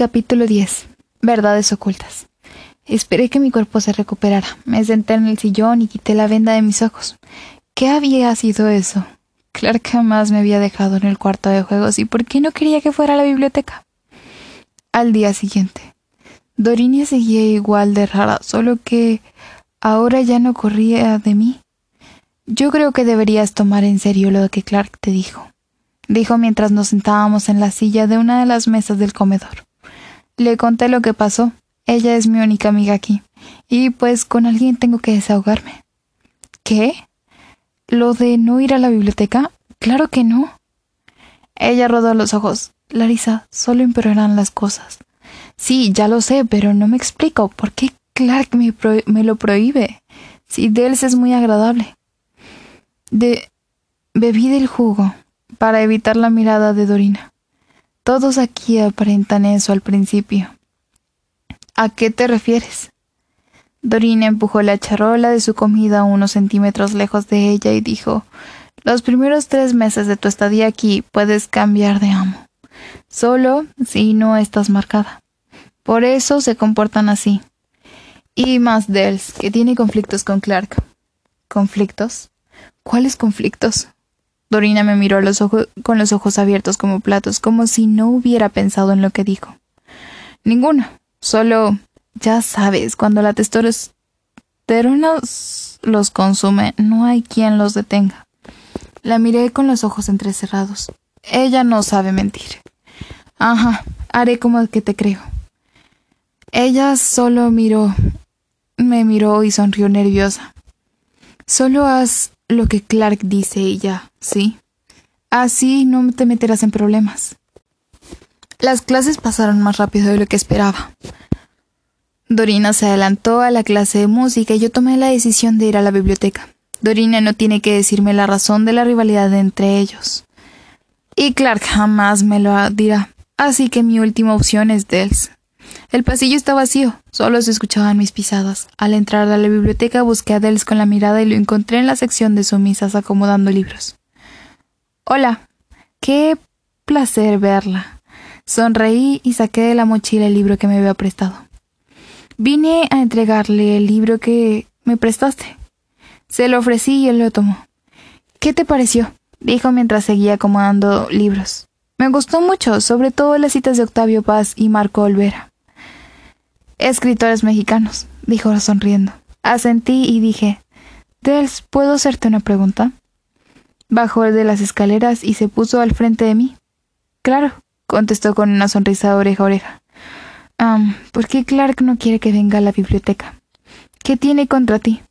Capítulo 10. Verdades ocultas. Esperé que mi cuerpo se recuperara. Me senté en el sillón y quité la venda de mis ojos. ¿Qué había sido eso? Clark jamás me había dejado en el cuarto de juegos y ¿por qué no quería que fuera a la biblioteca? Al día siguiente. Dorinia seguía igual de rara, solo que ahora ya no corría de mí. Yo creo que deberías tomar en serio lo que Clark te dijo, dijo mientras nos sentábamos en la silla de una de las mesas del comedor. Le conté lo que pasó. Ella es mi única amiga aquí. Y pues con alguien tengo que desahogarme. ¿Qué? ¿Lo de no ir a la biblioteca? Claro que no. Ella rodó los ojos. Larisa, solo empeorarán las cosas. Sí, ya lo sé, pero no me explico por qué Clark me, me lo prohíbe. Si Dels es muy agradable. De bebí del jugo para evitar la mirada de Dorina. Todos aquí aparentan eso al principio. ¿A qué te refieres? Dorina empujó la charola de su comida unos centímetros lejos de ella y dijo Los primeros tres meses de tu estadía aquí puedes cambiar de amo. Solo si no estás marcada. Por eso se comportan así. Y más Dels, que tiene conflictos con Clark. ¿Conflictos? ¿Cuáles conflictos? Dorina me miró los ojos, con los ojos abiertos como platos, como si no hubiera pensado en lo que dijo. Ninguno. Solo, ya sabes, cuando la testosterona los consume, no hay quien los detenga. La miré con los ojos entrecerrados. Ella no sabe mentir. Ajá, haré como que te creo. Ella solo miró, me miró y sonrió nerviosa. Solo haz lo que Clark dice y ya, ¿sí? Así no te meterás en problemas. Las clases pasaron más rápido de lo que esperaba. Dorina se adelantó a la clase de música y yo tomé la decisión de ir a la biblioteca. Dorina no tiene que decirme la razón de la rivalidad entre ellos. Y Clark jamás me lo dirá. Así que mi última opción es Dels. El pasillo está vacío, solo se escuchaban mis pisadas. Al entrar a la biblioteca busqué a Dels con la mirada y lo encontré en la sección de sumisas acomodando libros. Hola. Qué placer verla. Sonreí y saqué de la mochila el libro que me había prestado. Vine a entregarle el libro que me prestaste. Se lo ofrecí y él lo tomó. ¿Qué te pareció? dijo mientras seguía acomodando libros. Me gustó mucho, sobre todo las citas de Octavio Paz y Marco Olvera. Escritores mexicanos, dijo sonriendo. Asentí y dije, Dels, ¿puedo hacerte una pregunta? Bajó de las escaleras y se puso al frente de mí. Claro, contestó con una sonrisa de oreja a oreja. ¿Por qué Clark no quiere que venga a la biblioteca? ¿Qué tiene contra ti?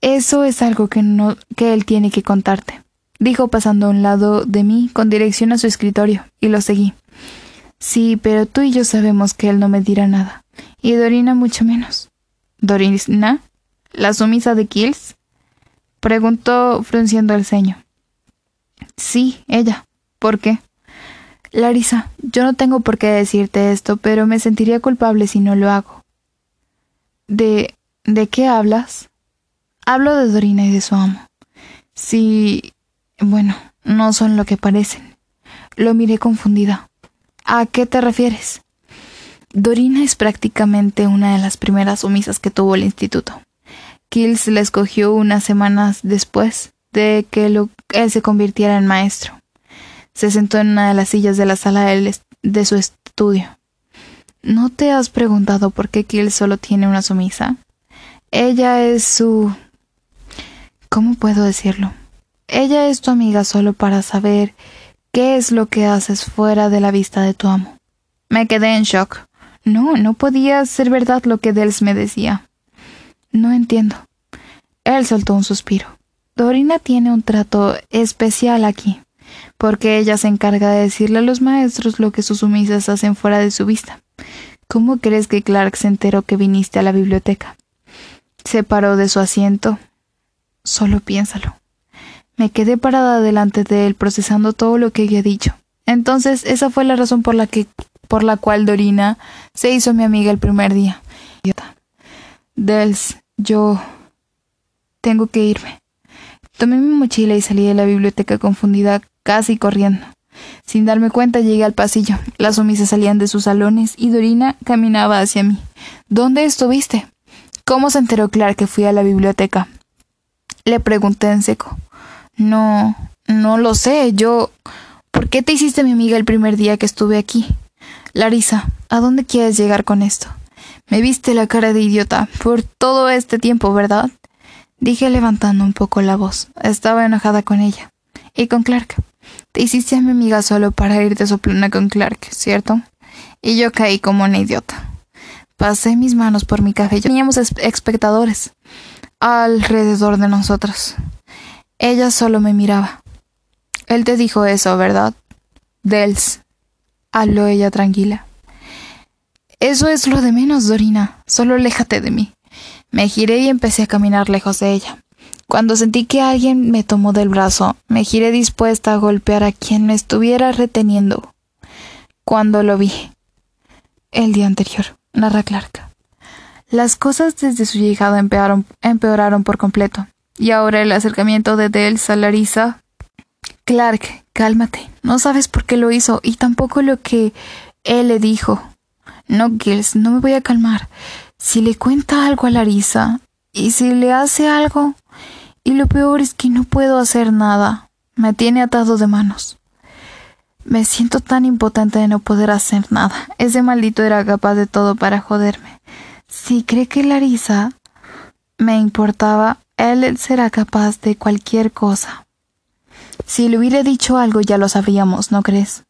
Eso es algo que no que él tiene que contarte, dijo pasando a un lado de mí con dirección a su escritorio, y lo seguí. Sí, pero tú y yo sabemos que él no me dirá nada y Dorina mucho menos. ¿Dorina? ¿La sumisa de Kills? preguntó frunciendo el ceño. Sí, ella. ¿Por qué? Larisa, yo no tengo por qué decirte esto, pero me sentiría culpable si no lo hago. ¿De. de qué hablas? Hablo de Dorina y de su amo. Sí. bueno, no son lo que parecen. Lo miré confundida. ¿A qué te refieres? Dorina es prácticamente una de las primeras sumisas que tuvo el instituto. Kills la escogió unas semanas después de que él se convirtiera en maestro. Se sentó en una de las sillas de la sala de su estudio. ¿No te has preguntado por qué Kills solo tiene una sumisa? Ella es su... ¿Cómo puedo decirlo? Ella es tu amiga solo para saber qué es lo que haces fuera de la vista de tu amo. Me quedé en shock. No, no podía ser verdad lo que Dels me decía. No entiendo. Él soltó un suspiro. Dorina tiene un trato especial aquí, porque ella se encarga de decirle a los maestros lo que sus sumisas hacen fuera de su vista. ¿Cómo crees que Clark se enteró que viniste a la biblioteca? Se paró de su asiento. Solo piénsalo. Me quedé parada delante de él procesando todo lo que había dicho. Entonces, esa fue la razón por la que por la cual Dorina se hizo mi amiga el primer día. Dels, yo tengo que irme. Tomé mi mochila y salí de la biblioteca confundida, casi corriendo. Sin darme cuenta llegué al pasillo. Las sumisas salían de sus salones y Dorina caminaba hacia mí. ¿Dónde estuviste? ¿Cómo se enteró Clark que fui a la biblioteca? Le pregunté en seco. No, no lo sé. Yo. ¿Por qué te hiciste mi amiga el primer día que estuve aquí? Larisa, ¿a dónde quieres llegar con esto? Me viste la cara de idiota por todo este tiempo, ¿verdad? Dije levantando un poco la voz. Estaba enojada con ella. Y con Clark. Te hiciste a mi amiga solo para irte soplona con Clark, ¿cierto? Y yo caí como una idiota. Pasé mis manos por mi cabello. Teníamos espectadores alrededor de nosotros. Ella solo me miraba. Él te dijo eso, ¿verdad? Dels. Habló ella tranquila. Eso es lo de menos, Dorina. Solo aléjate de mí. Me giré y empecé a caminar lejos de ella. Cuando sentí que alguien me tomó del brazo, me giré dispuesta a golpear a quien me estuviera reteniendo. Cuando lo vi. El día anterior, narra Clark. Las cosas desde su llegada empeoraron, empeoraron por completo. Y ahora el acercamiento de Dels a Larisa. Clark, cálmate. No sabes por qué lo hizo y tampoco lo que él le dijo. No, Gills, no me voy a calmar. Si le cuenta algo a Larisa y si le hace algo. Y lo peor es que no puedo hacer nada. Me tiene atado de manos. Me siento tan impotente de no poder hacer nada. Ese maldito era capaz de todo para joderme. Si cree que Larisa me importaba, él será capaz de cualquier cosa. Si le hubiera dicho algo ya lo sabríamos, ¿no crees?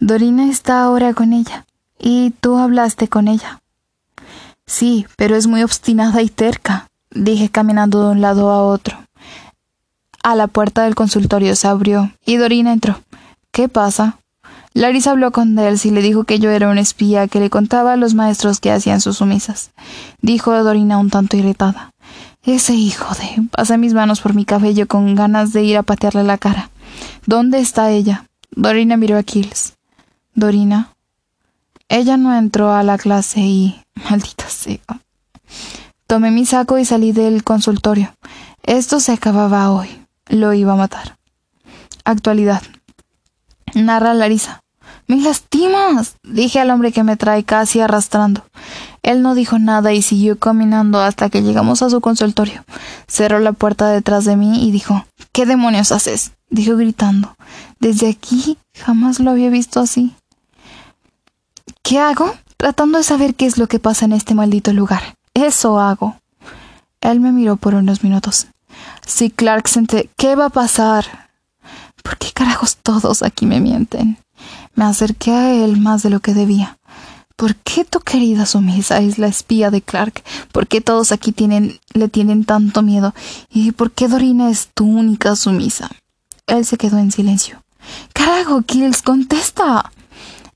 Dorina está ahora con ella. Y tú hablaste con ella. Sí, pero es muy obstinada y terca, dije caminando de un lado a otro. A la puerta del consultorio se abrió y Dorina entró. ¿Qué pasa? Larisa habló con Dels y le dijo que yo era un espía que le contaba a los maestros que hacían sus sumisas. Dijo Dorina un tanto irritada. Ese hijo de. Pasé mis manos por mi cabello con ganas de ir a patearle la cara. ¿Dónde está ella? Dorina miró a Kills. Dorina. Ella no entró a la clase y. maldita sea. Tomé mi saco y salí del consultorio. Esto se acababa hoy. Lo iba a matar. Actualidad. Narra Larisa. Me lastimas, dije al hombre que me trae casi arrastrando. Él no dijo nada y siguió caminando hasta que llegamos a su consultorio. Cerró la puerta detrás de mí y dijo ¿Qué demonios haces? dijo gritando. Desde aquí jamás lo había visto así. ¿Qué hago? Tratando de saber qué es lo que pasa en este maldito lugar. Eso hago. Él me miró por unos minutos. Si Clark se ¿Qué va a pasar? ¿Por qué carajos todos aquí me mienten? Me acerqué a él más de lo que debía. ¿Por qué tu querida sumisa es la espía de Clark? ¿Por qué todos aquí le tienen tanto miedo? ¿Y por qué Dorina es tu única sumisa? Él se quedó en silencio. Carajo, Kills, contesta.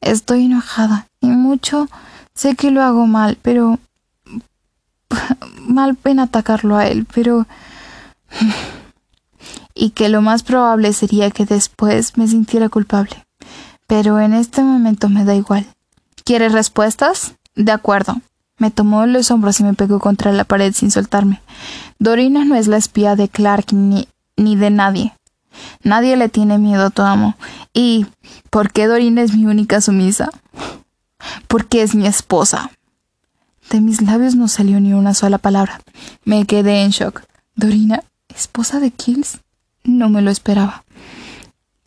Estoy enojada y mucho. Sé que lo hago mal, pero. mal en atacarlo a él, pero. y que lo más probable sería que después me sintiera culpable pero en este momento me da igual. ¿Quieres respuestas? De acuerdo. Me tomó los hombros y me pegó contra la pared sin soltarme. Dorina no es la espía de Clark ni, ni de nadie. Nadie le tiene miedo a tu amo. ¿Y por qué Dorina es mi única sumisa? Porque es mi esposa. De mis labios no salió ni una sola palabra. Me quedé en shock. ¿Dorina? ¿Esposa de Kills? No me lo esperaba.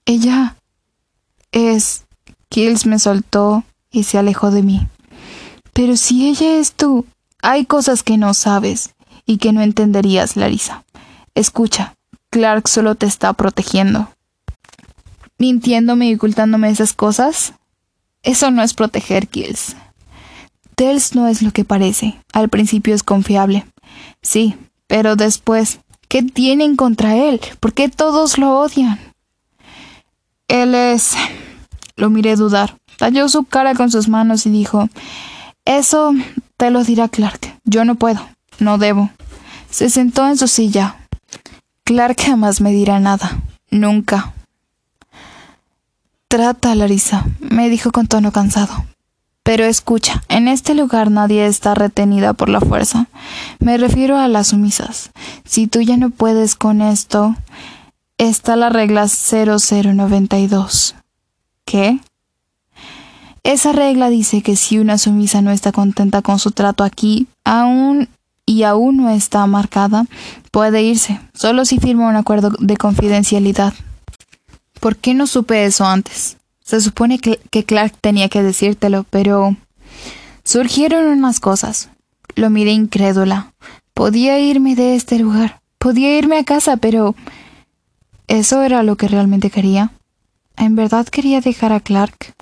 Ella es... Kills me soltó y se alejó de mí. Pero si ella es tú, hay cosas que no sabes y que no entenderías, Larisa. Escucha, Clark solo te está protegiendo. ¿Mintiéndome y ocultándome esas cosas? Eso no es proteger, Kills. Tels no es lo que parece. Al principio es confiable. Sí, pero después, ¿qué tienen contra él? ¿Por qué todos lo odian? Él es... Lo miré dudar. Talló su cara con sus manos y dijo Eso te lo dirá Clark. Yo no puedo. No debo. Se sentó en su silla. Clark jamás me dirá nada. Nunca. Trata, Larisa, me dijo con tono cansado. Pero escucha, en este lugar nadie está retenida por la fuerza. Me refiero a las sumisas. Si tú ya no puedes con esto, está la regla 0092. ¿Qué? Esa regla dice que si una sumisa no está contenta con su trato aquí, aún y aún no está marcada, puede irse, solo si firma un acuerdo de confidencialidad. ¿Por qué no supe eso antes? Se supone que, Clark tenía que decírtelo, pero... Surgieron unas cosas. Lo miré incrédula. Podía irme de este lugar. Podía irme a casa, pero... ¿Eso era lo que realmente quería? ¿En verdad quería dejar a Clark?